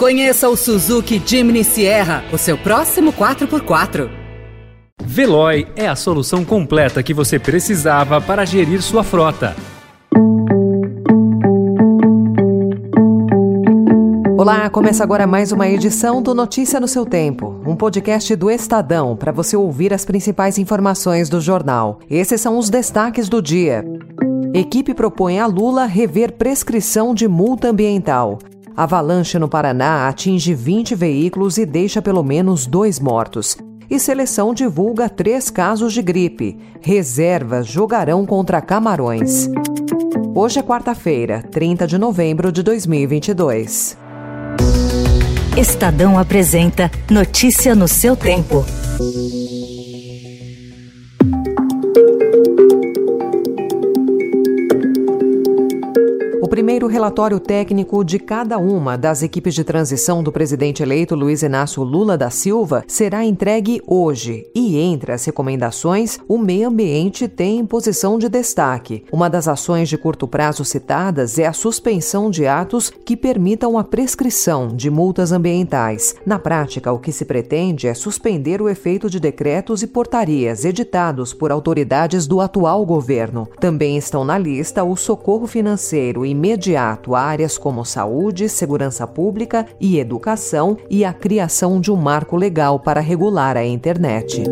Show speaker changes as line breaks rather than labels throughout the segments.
Conheça o Suzuki Jimny Sierra, o seu próximo 4x4.
Veloy é a solução completa que você precisava para gerir sua frota.
Olá, começa agora mais uma edição do Notícia no seu Tempo, um podcast do Estadão para você ouvir as principais informações do jornal. Esses são os destaques do dia. Equipe propõe a Lula rever prescrição de multa ambiental. Avalanche no Paraná atinge 20 veículos e deixa pelo menos dois mortos. E seleção divulga três casos de gripe. Reservas jogarão contra Camarões. Hoje é quarta-feira, 30 de novembro de 2022.
Estadão apresenta Notícia no seu tempo.
Primeiro relatório técnico de cada uma das equipes de transição do presidente eleito Luiz Inácio Lula da Silva será entregue hoje. E entre as recomendações, o meio ambiente tem posição de destaque. Uma das ações de curto prazo citadas é a suspensão de atos que permitam a prescrição de multas ambientais. Na prática, o que se pretende é suspender o efeito de decretos e portarias editados por autoridades do atual governo. Também estão na lista o socorro financeiro e imediato áreas como saúde, segurança pública e educação e a criação de um marco legal para regular a internet.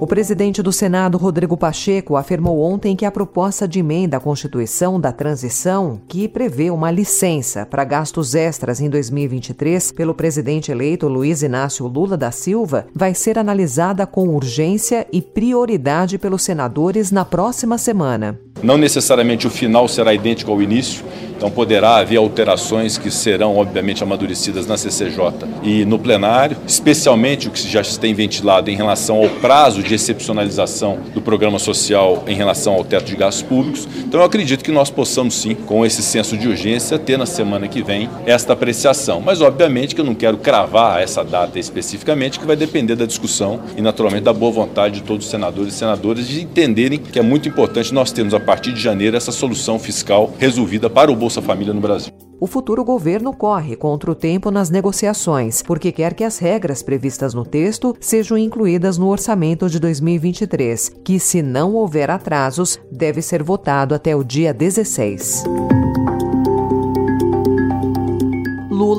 O presidente do Senado, Rodrigo Pacheco, afirmou ontem que a proposta de emenda à Constituição da Transição, que prevê uma licença para gastos extras em 2023 pelo presidente eleito Luiz Inácio Lula da Silva, vai ser analisada com urgência e prioridade pelos senadores na próxima semana.
Não necessariamente o final será idêntico ao início, então poderá haver alterações que serão, obviamente, amadurecidas na CCJ e no plenário, especialmente o que já se tem ventilado em relação ao prazo de excepcionalização do programa social em relação ao teto de gastos públicos. Então eu acredito que nós possamos sim, com esse senso de urgência, ter na semana que vem esta apreciação. Mas obviamente que eu não quero cravar essa data especificamente, que vai depender da discussão e naturalmente da boa vontade de todos os senadores e senadoras de entenderem que é muito importante nós termos a partir de janeiro essa solução fiscal resolvida para o Bolsa Família no Brasil.
O futuro governo corre contra o tempo nas negociações, porque quer que as regras previstas no texto sejam incluídas no orçamento de 2023, que, se não houver atrasos, deve ser votado até o dia 16.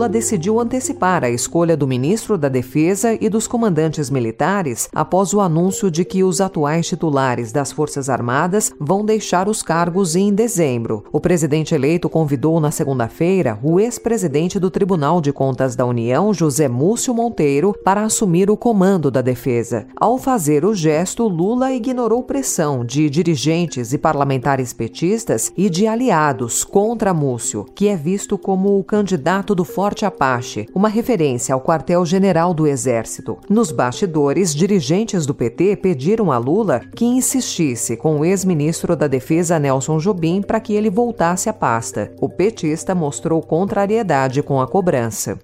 Lula decidiu antecipar a escolha do ministro da Defesa e dos comandantes militares após o anúncio de que os atuais titulares das Forças Armadas vão deixar os cargos em dezembro. O presidente eleito convidou na segunda-feira o ex-presidente do Tribunal de Contas da União, José Múcio Monteiro, para assumir o comando da defesa. Ao fazer o gesto, Lula ignorou pressão de dirigentes e parlamentares petistas e de aliados contra Múcio, que é visto como o candidato do Forte Apache, uma referência ao quartel-general do Exército. Nos bastidores, dirigentes do PT pediram a Lula que insistisse com o ex-ministro da Defesa Nelson Jobim para que ele voltasse à pasta. O petista mostrou contrariedade com a cobrança.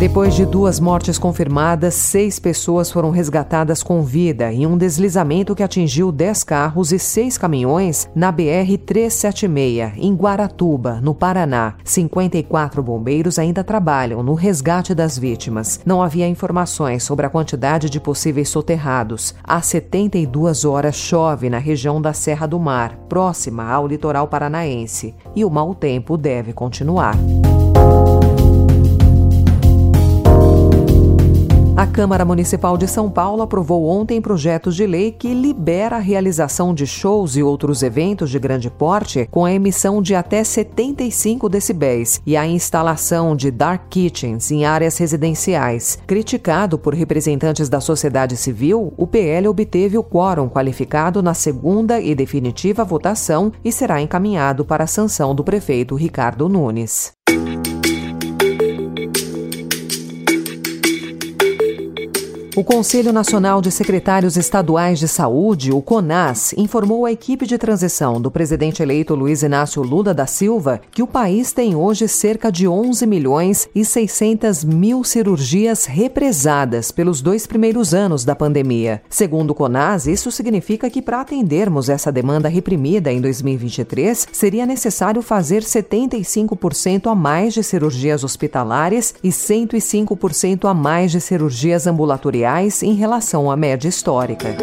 Depois de duas mortes confirmadas, seis pessoas foram resgatadas com vida em um deslizamento que atingiu dez carros e seis caminhões na BR-376, em Guaratuba, no Paraná. 54 bombeiros ainda trabalham no resgate das vítimas. Não havia informações sobre a quantidade de possíveis soterrados. Há 72 horas chove na região da Serra do Mar, próxima ao litoral paranaense, e o mau tempo deve continuar. A Câmara Municipal de São Paulo aprovou ontem projetos de lei que libera a realização de shows e outros eventos de grande porte com a emissão de até 75 decibéis e a instalação de dark kitchens em áreas residenciais. Criticado por representantes da sociedade civil, o PL obteve o quórum qualificado na segunda e definitiva votação e será encaminhado para a sanção do prefeito Ricardo Nunes. O Conselho Nacional de Secretários Estaduais de Saúde, o CONAS, informou à equipe de transição do presidente eleito Luiz Inácio Lula da Silva que o país tem hoje cerca de 11 milhões e 600 mil cirurgias represadas pelos dois primeiros anos da pandemia. Segundo o CONAS, isso significa que para atendermos essa demanda reprimida em 2023, seria necessário fazer 75% a mais de cirurgias hospitalares e 105% a mais de cirurgias ambulatoriais em relação à média histórica.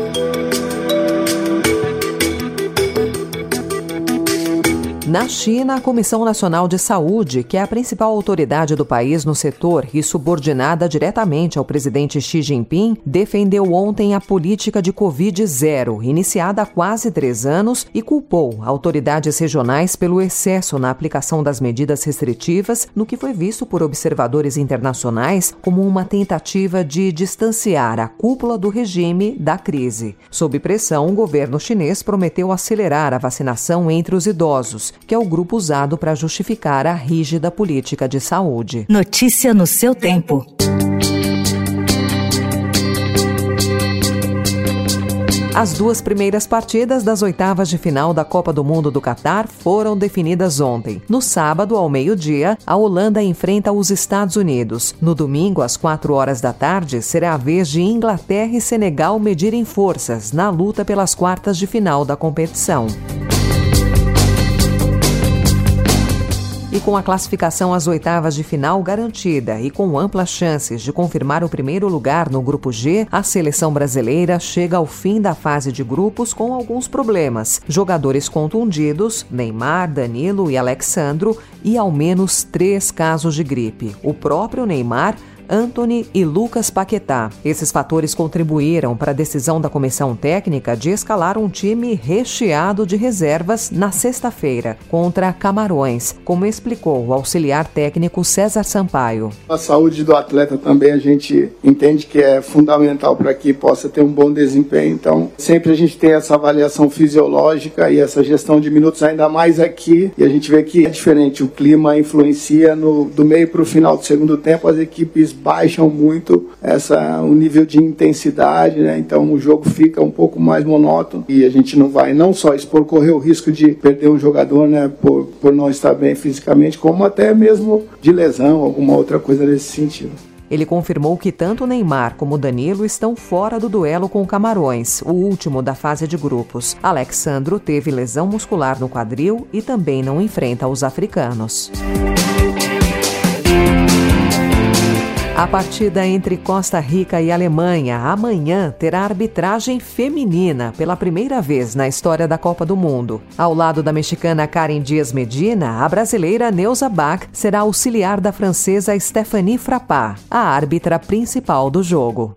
Na China, a Comissão Nacional de Saúde, que é a principal autoridade do país no setor e subordinada diretamente ao presidente Xi Jinping, defendeu ontem a política de Covid-0, iniciada há quase três anos, e culpou autoridades regionais pelo excesso na aplicação das medidas restritivas, no que foi visto por observadores internacionais como uma tentativa de distanciar a cúpula do regime da crise. Sob pressão, o governo chinês prometeu acelerar a vacinação entre os idosos que é o grupo usado para justificar a rígida política de saúde.
Notícia no seu tempo.
As duas primeiras partidas das oitavas de final da Copa do Mundo do Catar foram definidas ontem. No sábado, ao meio-dia, a Holanda enfrenta os Estados Unidos. No domingo, às quatro horas da tarde, será a vez de Inglaterra e Senegal medirem forças na luta pelas quartas de final da competição. E com a classificação às oitavas de final garantida e com amplas chances de confirmar o primeiro lugar no Grupo G, a seleção brasileira chega ao fim da fase de grupos com alguns problemas. Jogadores contundidos, Neymar, Danilo e Alexandro, e ao menos três casos de gripe. O próprio Neymar Anthony e Lucas Paquetá. Esses fatores contribuíram para a decisão da comissão técnica de escalar um time recheado de reservas na sexta-feira contra Camarões, como explicou o auxiliar técnico César Sampaio.
A saúde do atleta também a gente entende que é fundamental para que possa ter um bom desempenho. Então, sempre a gente tem essa avaliação fisiológica e essa gestão de minutos ainda mais aqui. E a gente vê que é diferente. O clima influencia no do meio para o final do segundo tempo. As equipes baixam muito essa, o nível de intensidade, né? então o jogo fica um pouco mais monótono e a gente não vai não só expor, correr o risco de perder um jogador né, por, por não estar bem fisicamente, como até mesmo de lesão, alguma outra coisa nesse sentido.
Ele confirmou que tanto Neymar como Danilo estão fora do duelo com Camarões, o último da fase de grupos. Alexandro teve lesão muscular no quadril e também não enfrenta os africanos. A partida entre Costa Rica e Alemanha amanhã terá arbitragem feminina pela primeira vez na história da Copa do Mundo. Ao lado da mexicana Karen Dias Medina, a brasileira Neuza Bach será auxiliar da francesa Stephanie Frappat, a árbitra principal do jogo.